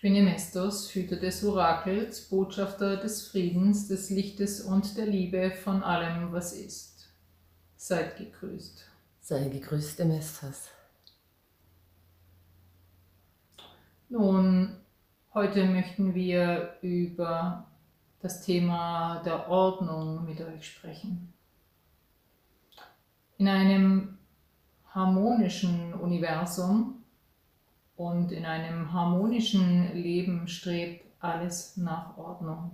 bin Emestos, Hüter des Orakels, Botschafter des Friedens, des Lichtes und der Liebe von allem, was ist. Seid gegrüßt. Sei gegrüßt, Emestos. Nun, heute möchten wir über das Thema der Ordnung mit euch sprechen. In einem harmonischen Universum und in einem harmonischen Leben strebt alles nach Ordnung.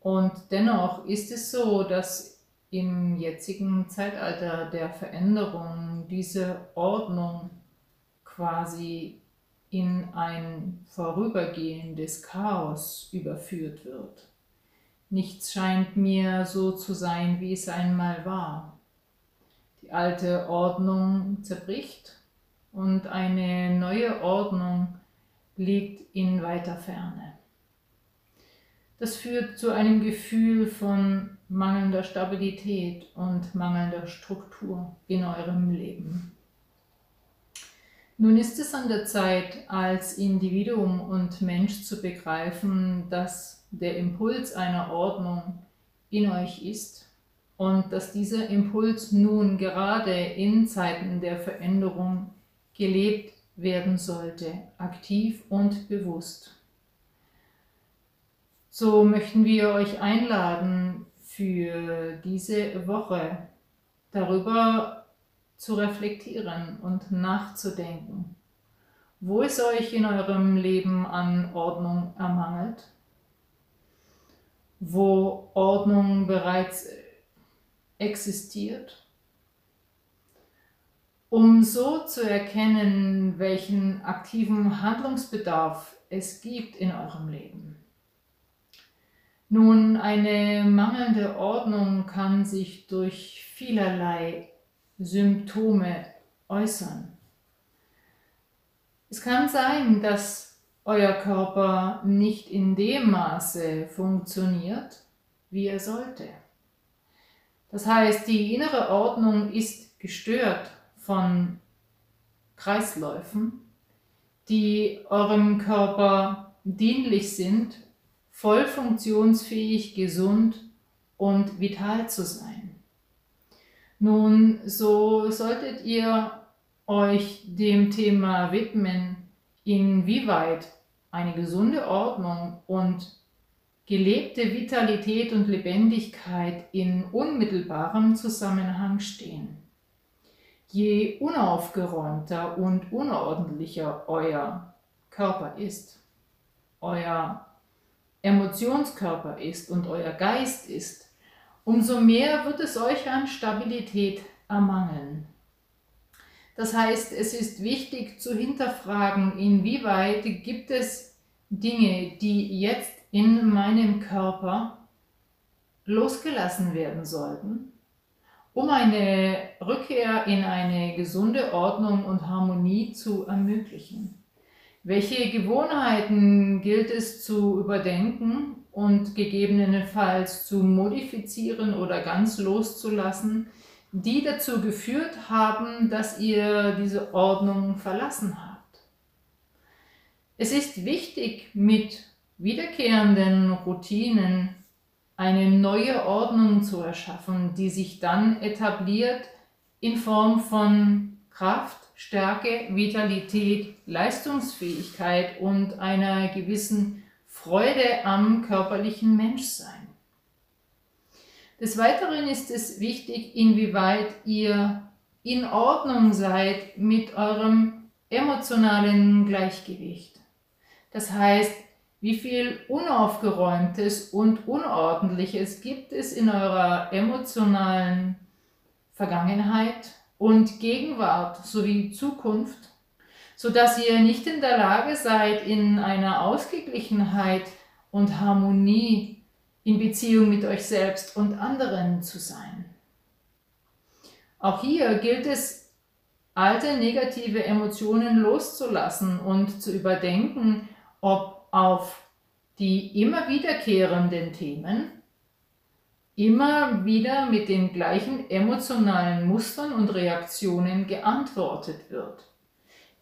Und dennoch ist es so, dass im jetzigen Zeitalter der Veränderung diese Ordnung quasi in ein vorübergehendes Chaos überführt wird. Nichts scheint mir so zu sein, wie es einmal war. Die alte Ordnung zerbricht und eine neue Ordnung liegt in weiter Ferne. Das führt zu einem Gefühl von mangelnder Stabilität und mangelnder Struktur in eurem Leben. Nun ist es an der Zeit, als Individuum und Mensch zu begreifen, dass der Impuls einer Ordnung in euch ist und dass dieser Impuls nun gerade in Zeiten der Veränderung gelebt werden sollte, aktiv und bewusst. So möchten wir euch einladen, für diese Woche darüber zu reflektieren und nachzudenken, wo es euch in eurem Leben an Ordnung ermangelt, wo Ordnung bereits existiert um so zu erkennen, welchen aktiven Handlungsbedarf es gibt in eurem Leben. Nun, eine mangelnde Ordnung kann sich durch vielerlei Symptome äußern. Es kann sein, dass euer Körper nicht in dem Maße funktioniert, wie er sollte. Das heißt, die innere Ordnung ist gestört von Kreisläufen, die eurem Körper dienlich sind, voll funktionsfähig, gesund und vital zu sein. Nun, so solltet ihr euch dem Thema widmen, inwieweit eine gesunde Ordnung und gelebte Vitalität und Lebendigkeit in unmittelbarem Zusammenhang stehen. Je unaufgeräumter und unordentlicher euer Körper ist, euer Emotionskörper ist und euer Geist ist, umso mehr wird es euch an Stabilität ermangeln. Das heißt, es ist wichtig zu hinterfragen, inwieweit gibt es Dinge, die jetzt in meinem Körper losgelassen werden sollten um eine Rückkehr in eine gesunde Ordnung und Harmonie zu ermöglichen. Welche Gewohnheiten gilt es zu überdenken und gegebenenfalls zu modifizieren oder ganz loszulassen, die dazu geführt haben, dass ihr diese Ordnung verlassen habt? Es ist wichtig, mit wiederkehrenden Routinen eine neue Ordnung zu erschaffen, die sich dann etabliert in Form von Kraft, Stärke, Vitalität, Leistungsfähigkeit und einer gewissen Freude am körperlichen Menschsein. Des Weiteren ist es wichtig, inwieweit ihr in Ordnung seid mit eurem emotionalen Gleichgewicht. Das heißt, wie viel Unaufgeräumtes und Unordentliches gibt es in eurer emotionalen Vergangenheit und Gegenwart sowie Zukunft, sodass ihr nicht in der Lage seid, in einer Ausgeglichenheit und Harmonie in Beziehung mit euch selbst und anderen zu sein. Auch hier gilt es, alte negative Emotionen loszulassen und zu überdenken, ob auf die immer wiederkehrenden Themen immer wieder mit den gleichen emotionalen Mustern und Reaktionen geantwortet wird.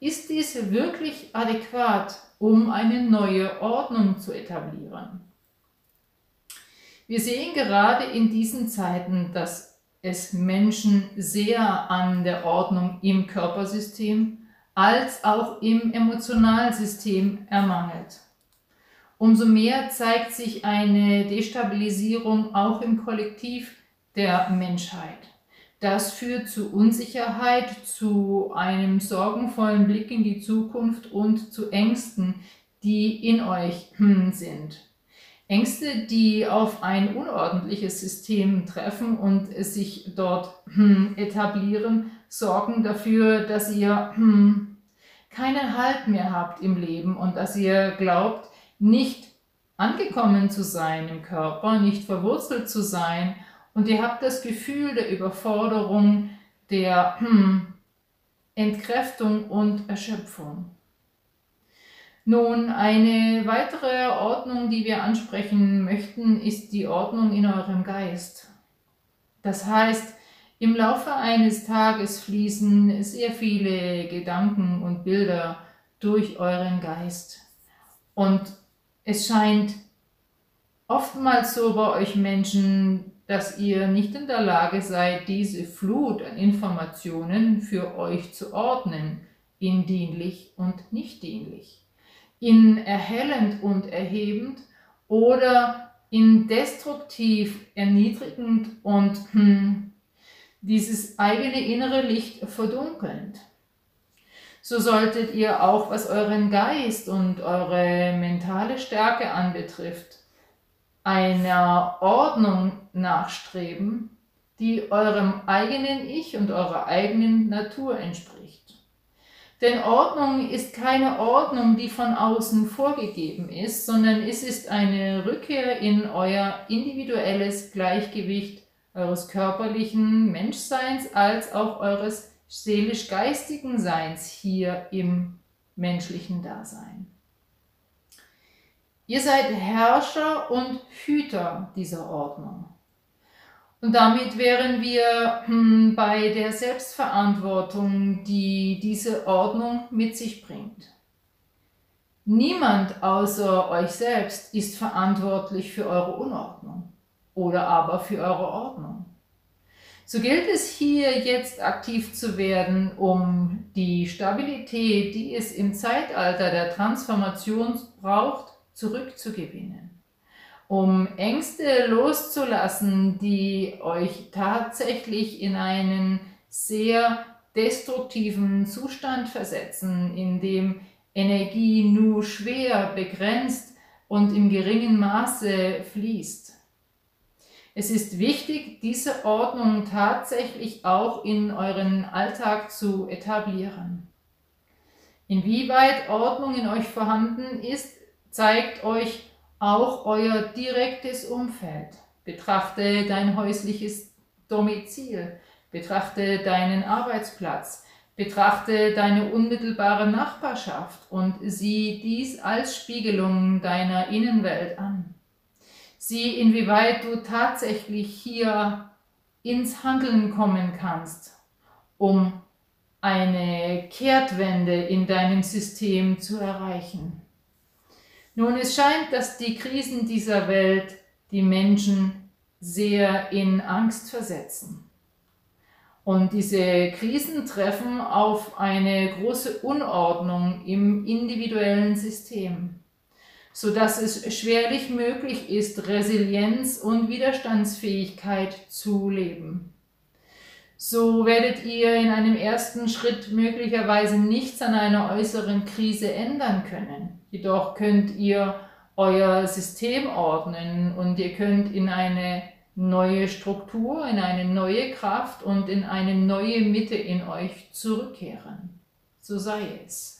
ist diese wirklich adäquat, um eine neue Ordnung zu etablieren? Wir sehen gerade in diesen Zeiten, dass es Menschen sehr an der Ordnung im Körpersystem als auch im Emotionalsystem ermangelt. Umso mehr zeigt sich eine Destabilisierung auch im Kollektiv der Menschheit. Das führt zu Unsicherheit, zu einem sorgenvollen Blick in die Zukunft und zu Ängsten, die in euch hm, sind. Ängste, die auf ein unordentliches System treffen und sich dort hm, etablieren, sorgen dafür, dass ihr hm, keinen Halt mehr habt im Leben und dass ihr glaubt, nicht angekommen zu sein im Körper, nicht verwurzelt zu sein und ihr habt das Gefühl der Überforderung, der hm, Entkräftung und Erschöpfung. Nun, eine weitere Ordnung, die wir ansprechen möchten, ist die Ordnung in eurem Geist. Das heißt, im Laufe eines Tages fließen sehr viele Gedanken und Bilder durch euren Geist. Und es scheint oftmals so bei euch Menschen, dass ihr nicht in der Lage seid, diese Flut an Informationen für euch zu ordnen, in dienlich und nicht dienlich in erhellend und erhebend oder in destruktiv, erniedrigend und hm, dieses eigene innere Licht verdunkelnd. So solltet ihr auch, was euren Geist und eure mentale Stärke anbetrifft, einer Ordnung nachstreben, die eurem eigenen Ich und eurer eigenen Natur entspricht. Denn Ordnung ist keine Ordnung, die von außen vorgegeben ist, sondern es ist eine Rückkehr in euer individuelles Gleichgewicht eures körperlichen Menschseins als auch eures seelisch-geistigen Seins hier im menschlichen Dasein. Ihr seid Herrscher und Hüter dieser Ordnung. Und damit wären wir hm, bei der Selbstverantwortung, die diese Ordnung mit sich bringt. Niemand außer euch selbst ist verantwortlich für eure Unordnung oder aber für eure Ordnung. So gilt es hier jetzt aktiv zu werden, um die Stabilität, die es im Zeitalter der Transformation braucht, zurückzugewinnen um Ängste loszulassen, die euch tatsächlich in einen sehr destruktiven Zustand versetzen, in dem Energie nur schwer begrenzt und im geringen Maße fließt. Es ist wichtig, diese Ordnung tatsächlich auch in euren Alltag zu etablieren. Inwieweit Ordnung in euch vorhanden ist, zeigt euch auch euer direktes Umfeld. Betrachte dein häusliches Domizil, betrachte deinen Arbeitsplatz, betrachte deine unmittelbare Nachbarschaft und sieh dies als Spiegelung deiner Innenwelt an. Sieh, inwieweit du tatsächlich hier ins Handeln kommen kannst, um eine Kehrtwende in deinem System zu erreichen. Nun, es scheint, dass die Krisen dieser Welt die Menschen sehr in Angst versetzen. Und diese Krisen treffen auf eine große Unordnung im individuellen System, sodass es schwerlich möglich ist, Resilienz und Widerstandsfähigkeit zu leben. So werdet ihr in einem ersten Schritt möglicherweise nichts an einer äußeren Krise ändern können. Jedoch könnt ihr euer System ordnen und ihr könnt in eine neue Struktur, in eine neue Kraft und in eine neue Mitte in euch zurückkehren. So sei es.